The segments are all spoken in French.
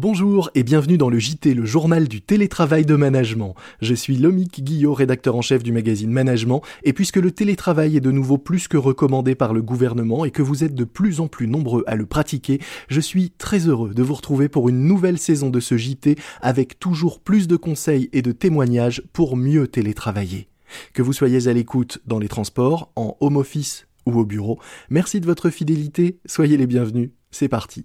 Bonjour et bienvenue dans le JT, le journal du télétravail de management. Je suis Lomique Guillot, rédacteur en chef du magazine Management, et puisque le télétravail est de nouveau plus que recommandé par le gouvernement et que vous êtes de plus en plus nombreux à le pratiquer, je suis très heureux de vous retrouver pour une nouvelle saison de ce JT avec toujours plus de conseils et de témoignages pour mieux télétravailler. Que vous soyez à l'écoute dans les transports, en home office ou au bureau, merci de votre fidélité, soyez les bienvenus, c'est parti.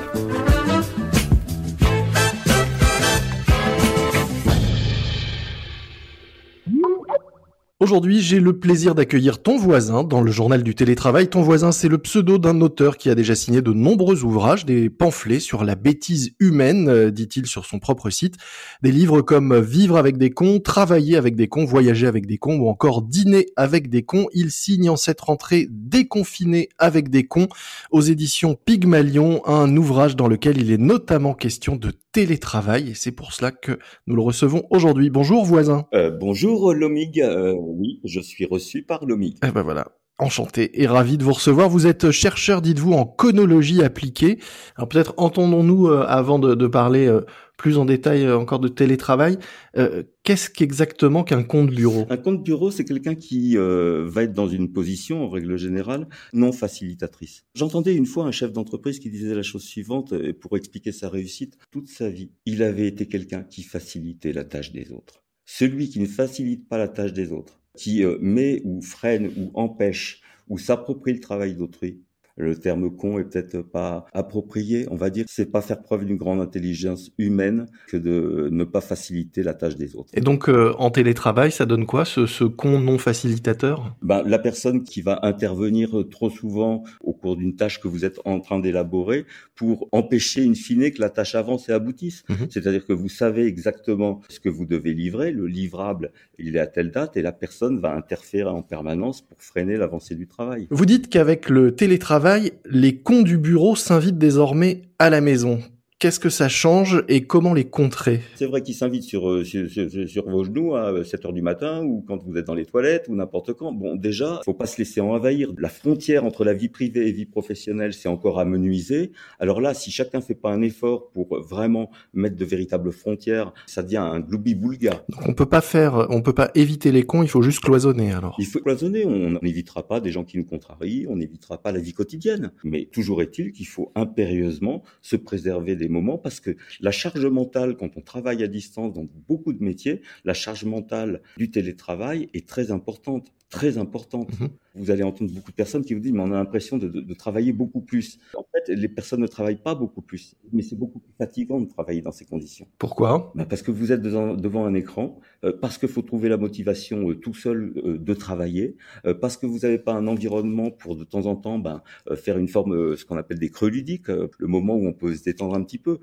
Aujourd'hui, j'ai le plaisir d'accueillir ton voisin dans le journal du télétravail. Ton voisin, c'est le pseudo d'un auteur qui a déjà signé de nombreux ouvrages, des pamphlets sur la bêtise humaine, euh, dit-il sur son propre site. Des livres comme Vivre avec des cons, Travailler avec des cons, Voyager avec des cons ou encore Dîner avec des cons. Il signe en cette rentrée Déconfiné avec des cons aux éditions Pygmalion, un ouvrage dans lequel il est notamment question de télétravail et c'est pour cela que nous le recevons aujourd'hui. Bonjour voisin. Euh, bonjour Lomig. Euh, oui, je suis reçu par Lomig. Eh ben voilà. Enchanté et ravi de vous recevoir. Vous êtes chercheur, dites-vous, en conologie appliquée. Alors peut-être entendons-nous euh, avant de, parler euh, plus en détail euh, encore de télétravail. Euh, Qu'est-ce qu'exactement qu'un compte bureau? Un compte bureau, c'est quelqu'un qui euh, va être dans une position, en règle générale, non facilitatrice. J'entendais une fois un chef d'entreprise qui disait la chose suivante, pour expliquer sa réussite, toute sa vie, il avait été quelqu'un qui facilitait la tâche des autres. Celui qui ne facilite pas la tâche des autres, qui euh, met ou freine ou empêche ou s'approprie le travail d'autrui, le terme con est peut-être pas approprié. On va dire c'est pas faire preuve d'une grande intelligence humaine que de ne pas faciliter la tâche des autres. Et donc euh, en télétravail, ça donne quoi ce, ce con non facilitateur? Ben, La personne qui va intervenir trop souvent au cours d'une tâche que vous êtes en train d'élaborer pour empêcher in fine que la tâche avance et aboutisse. Mhm. C'est-à-dire que vous savez exactement ce que vous devez livrer, le livrable il est à telle date et la personne va interférer en permanence pour freiner l'avancée du travail. Vous dites qu'avec le télétravail, les cons du bureau s'invitent désormais à la maison. Qu'est-ce que ça change et comment les contrer? C'est vrai qu'ils s'invitent sur, euh, sur, sur, sur vos genoux à 7 heures du matin ou quand vous êtes dans les toilettes ou n'importe quand. Bon, déjà, faut pas se laisser envahir. La frontière entre la vie privée et vie professionnelle, c'est encore à menuiser. Alors là, si chacun fait pas un effort pour vraiment mettre de véritables frontières, ça devient un gloubi-boulga. Donc on peut pas faire, on peut pas éviter les cons, il faut juste cloisonner alors. Il faut cloisonner. On n'évitera pas des gens qui nous contrarient, on n'évitera pas la vie quotidienne. Mais toujours est-il qu'il faut impérieusement se préserver des moments parce que la charge mentale, quand on travaille à distance dans beaucoup de métiers, la charge mentale du télétravail est très importante, très importante. Mhm. Vous allez entendre beaucoup de personnes qui vous disent, mais on a l'impression de, de, de travailler beaucoup plus. En fait, les personnes ne travaillent pas beaucoup plus, mais c'est beaucoup plus fatigant de travailler dans ces conditions. Pourquoi? Ben, parce que vous êtes devant, devant un écran, parce qu'il faut trouver la motivation euh, tout seul euh, de travailler, euh, parce que vous n'avez pas un environnement pour de temps en temps ben, euh, faire une forme, euh, ce qu'on appelle des creux ludiques, euh, le moment où on peut se détendre un petit peu.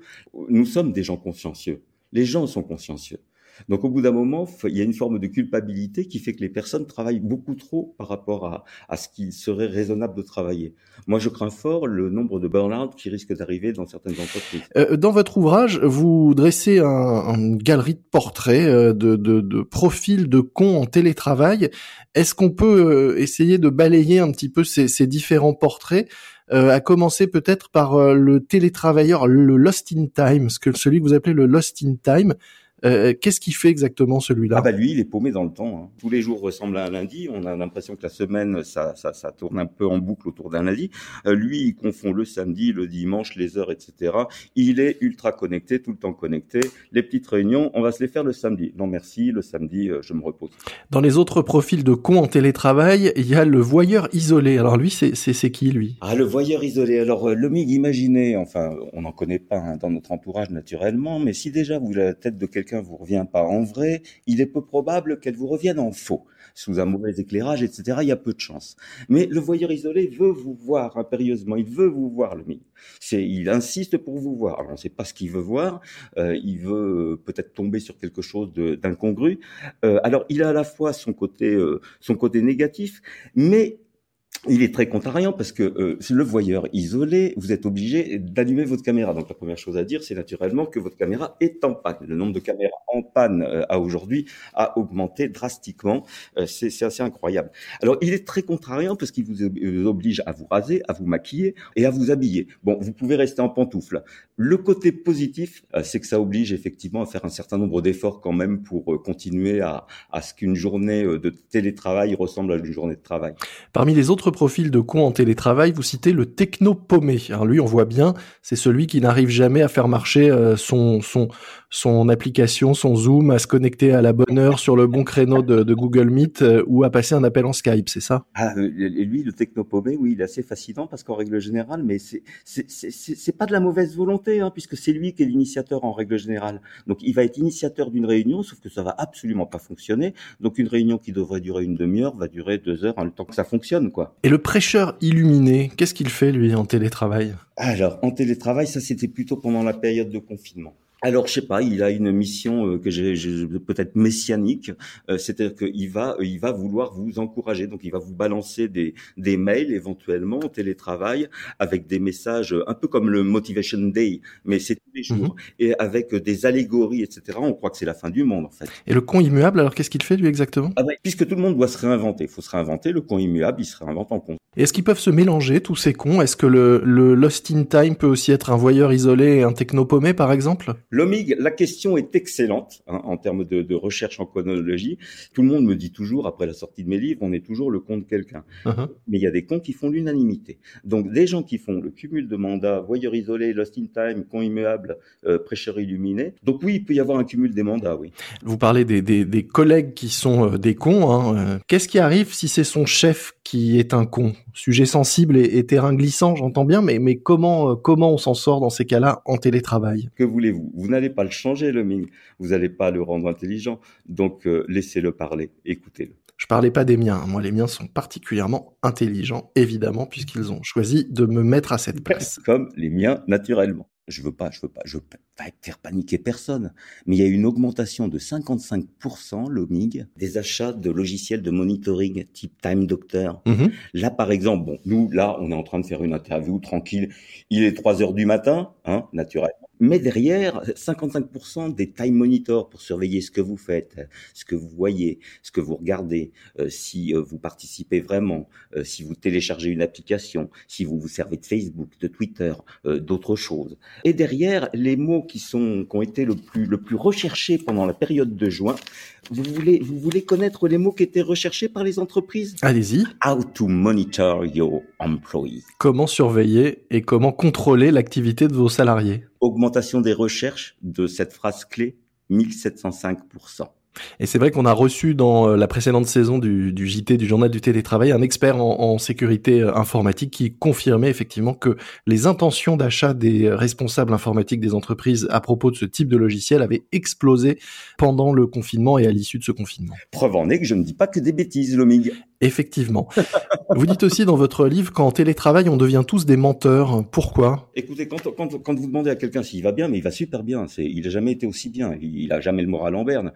Nous sommes des gens consciencieux. Les gens sont consciencieux. Donc au bout d'un moment, il y a une forme de culpabilité qui fait que les personnes travaillent beaucoup trop par rapport à, ce qu'il serait raisonnable de travailler. Moi, je crains fort le nombre de burn-out qui risque d'arriver dans certaines entreprises. Euh, Dans votre ouvrage, vous dressez un, une galerie de portraits, euh, de, de, de profils de cons en télétravail. Est-ce qu'on peut euh, essayer de balayer un petit peu ces, ces différents portraits euh, à commencer peut-être par euh, le télétravailleur, le lost in time, ce que celui que vous appelez le lost in time? Euh, Qu'est-ce qu'il fait exactement celui-là? Ah bah lui, il est paumé dans le temps. hein. Tous les jours ressemblent à un lundi. On a l'impression que la semaine, ça, ça, ça tourne un peu en boucle autour d'un lundi. Euh, lui, il confond le samedi, le dimanche, les heures, etc. Il est ultra connecté, tout le temps connecté. Les petites réunions, on va se les faire le samedi. Non merci, le samedi, euh, je me repose. Dans les autres profils de cons en télétravail, il y a le voyeur isolé. Alors lui, c'est qui lui? Ah, le voyeur isolé. Alors, euh, le MIG, imaginez, enfin, on n'en connaît pas hein, dans notre entourage naturellement, mais si déjà vous, la tête de quelqu'un vous revient pas en vrai, il est peu probable qu'elle vous revienne en faux. Sous un mauvais éclairage, etc., il y a peu de chance. Mais le voyeur isolé veut vous voir impérieusement, il veut vous voir, le MIG. C'est, il insiste pour vous voir. Alors, on ne sait pas ce qu'il veut voir, euh, il veut euh, peut-être tomber sur quelque chose d'incongru. Euh, alors, il a à la fois son côté, son côté négatif, mais il est très contrariant parce que euh, le voyeur isolé, vous êtes obligé d'allumer votre caméra. Donc la première chose à dire, c'est naturellement que votre caméra est en panne. Le nombre de caméras en panne euh, à aujourd'hui a augmenté drastiquement. Euh, c'est assez incroyable. Alors il est très contrariant parce qu'il vous oblige à vous raser, à vous maquiller et à vous habiller. Bon, vous pouvez rester en pantoufle. Le côté positif, euh, c'est que ça oblige effectivement à faire un certain nombre d'efforts quand même pour continuer à, à ce qu'une journée de télétravail ressemble à une journée de travail. Parmi les autres profil de con en télétravail, vous citez le techno-paumé. Alors lui, on voit bien, c'est celui qui n'arrive jamais à faire marcher euh, son, son, son application, son Zoom, à se connecter à la bonne heure sur le bon créneau de, Google Meet euh, ou à passer un appel en Skype, c'est ça? Ah, euh, Lui, le techno-paumé, oui, il est assez fascinant parce qu'en règle générale, mais c'est c'est pas de la mauvaise volonté, hein, puisque c'est lui qui est l'initiateur en règle générale. Donc il va être initiateur d'une réunion, sauf que ça va absolument pas fonctionner. Donc une réunion qui devrait durer une demi-heure va durer deux heures, en le temps que ça fonctionne, quoi. Et le prêcheur illuminé, qu'est-ce qu'il fait lui en télétravail? Alors en télétravail, ça c'était plutôt pendant la période de confinement. Alors, je sais pas, il a une mission euh, que j'ai peut-être messianique, euh, c'est-à-dire qu'il va, euh, il va vouloir vous encourager, donc il va vous balancer des, des mails éventuellement en télétravail avec des messages un peu comme le Motivation Day, mais c'est tous les jours mhm. et avec des allégories, etc. On croit que c'est la fin du monde en fait. Et le con immuable, alors qu'est-ce qu'il fait lui exactement? Ah Puisque tout le monde doit se réinventer, il faut se réinventer. Le con immuable, il se réinvente en con. Est-ce qu'ils peuvent se mélanger tous ces cons? Est-ce que le, le Lost in Time peut aussi être un voyeur isolé et un techno paumé par exemple? L'OMIG, la question est excellente hein, en termes de, de, recherche en chronologie. Tout le monde me dit toujours, après la sortie de mes livres, on est toujours le con de quelqu'un. Uh-huh. Mais il y a des cons qui font l'unanimité. Donc des gens qui font le cumul de mandats, voyeur isolé, lost in time, con immuable, euh, prêcheur illuminé. Donc oui, il peut y avoir un cumul des mandats, oui. Vous parlez des, des, des collègues qui sont euh, des cons. Hein. Euh, qu'est-ce qui arrive si c'est son chef qui est un con? Sujet sensible et, et terrain glissant, j'entends bien, mais, mais comment, euh, comment on s'en sort dans ces cas-là en télétravail? Que voulez-vous? Vous n'allez pas le changer, le Ming. Vous n'allez pas le rendre intelligent. Donc, euh, laissez-le parler. Écoutez-le. Je parlais pas des miens. Moi, les miens sont particulièrement intelligents, évidemment, puisqu'ils ont choisi de me mettre à cette place. Comme les miens, naturellement je veux pas, je veux pas, je veux pas faire paniquer personne, mais il y a une augmentation de 55% l'OMIG des achats de logiciels de monitoring type Time Doctor. Mm-hmm. Là, par exemple, bon, nous, là, on est en train de faire une interview tranquille. Il est 3 heures du matin, hein, naturellement. Mais derrière, 55% des time monitors pour surveiller ce que vous faites, ce que vous voyez, ce que vous regardez, euh, si euh, vous participez vraiment, euh, si vous téléchargez une application, si vous vous servez de Facebook, de Twitter, d'autres choses. Et derrière, les mots qui sont qui ont été le plus le plus recherchés pendant la période de juin, vous voulez vous voulez connaître les mots qui étaient recherchés par les entreprises? Allez-y. How to monitor your employees. Comment surveiller et comment contrôler l'activité de vos salariés? Augmentation des recherches de cette phrase clé 1705 et c'est vrai qu'on a reçu dans euh, la précédente saison du, JT du journal du télétravail un expert en, en, sécurité euh, informatique qui confirmait effectivement que les intentions d'achat des responsables informatiques des entreprises à propos de ce type de logiciel avaient explosé pendant le confinement et à l'issue de ce confinement. Preuve en est que je ne dis pas que des bêtises, Lomig. Effectivement. vous dites aussi dans votre livre qu'en télétravail, on devient tous des menteurs. Pourquoi? Écoutez, quand, quand, quand, vous demandez à quelqu'un s'il va bien, mais il va super bien. C'est, il n'a jamais été aussi bien. Il, n'a jamais le moral en berne.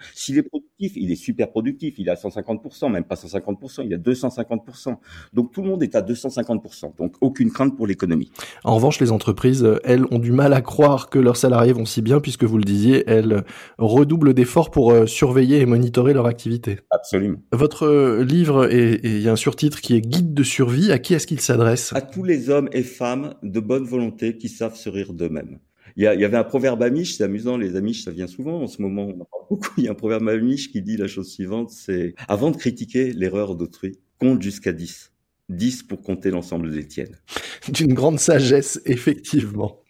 Productif, il est super productif. Il a 150%, même pas 150%, il a 250%. Donc tout le monde est à 250%. Donc aucune crainte pour l'économie. En revanche, les entreprises, elles, ont du mal à croire que leurs salariés vont si bien, puisque vous le disiez, elles redoublent d'efforts pour euh, surveiller et monitorer leur activité. Absolument. Votre livre est et il y a un surtitre qui est Guide de survie. À qui est-ce qu'il s'adresse? À tous les hommes et femmes de bonne volonté qui savent se rire d'eux-mêmes. Il y, avait un proverbe amiche, c'est amusant, les amiches, ça vient souvent en ce moment, on en parle beaucoup. Il y a un proverbe amiche qui dit la chose suivante, c'est avant de critiquer l'erreur d'autrui, compte jusqu'à 10. 10 pour compter l'ensemble des tiennes. D'une grande sagesse, effectivement.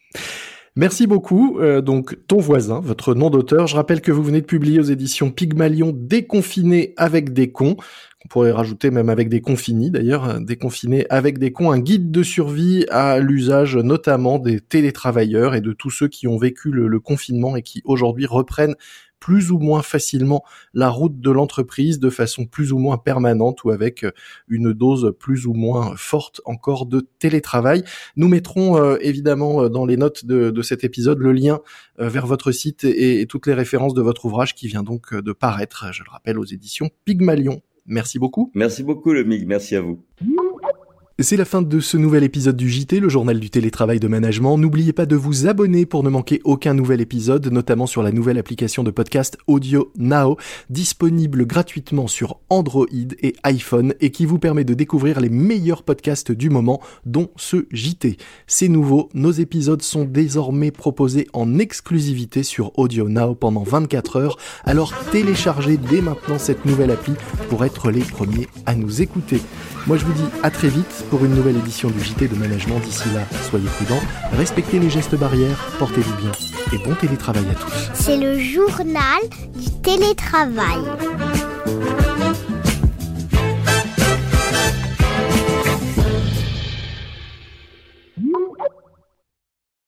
Merci beaucoup. Euh, donc, ton voisin, votre nom d'auteur. Je rappelle que vous venez de publier aux éditions Pygmalion Déconfiné avec des cons. On pourrait rajouter même avec des confinis d'ailleurs, euh, déconfiné avec des cons, un guide de survie à l'usage notamment des télétravailleurs et de tous ceux qui ont vécu le confinement et qui aujourd'hui reprennent plus ou moins facilement la route de l'entreprise de façon plus ou moins permanente ou avec euh, une dose plus ou moins forte encore de télétravail. Nous mettrons euh, évidemment dans les notes de, cet épisode le lien vers votre site et, toutes les références de votre ouvrage qui vient donc de paraître, je le rappelle, aux éditions Pygmalion. Merci beaucoup. Merci beaucoup, le MIG. Merci à vous. C'est la fin de ce nouvel épisode du JT, le journal du télétravail de management. N'oubliez pas de vous abonner pour ne manquer aucun nouvel épisode, notamment sur la nouvelle application de podcast Audio Now, disponible gratuitement sur Android et iPhone et qui vous permet de découvrir les meilleurs podcasts du moment, dont ce JT. C'est nouveau, nos épisodes sont désormais proposés en exclusivité sur Audio Now pendant 24 heures, alors téléchargez dès maintenant cette nouvelle appli pour être les premiers à nous écouter. Moi je vous dis à très vite pour une nouvelle édition du JT de Management. D'ici là, soyez prudents, respectez les gestes barrières, portez-vous bien et bon télétravail à tous. C'est le journal du télétravail.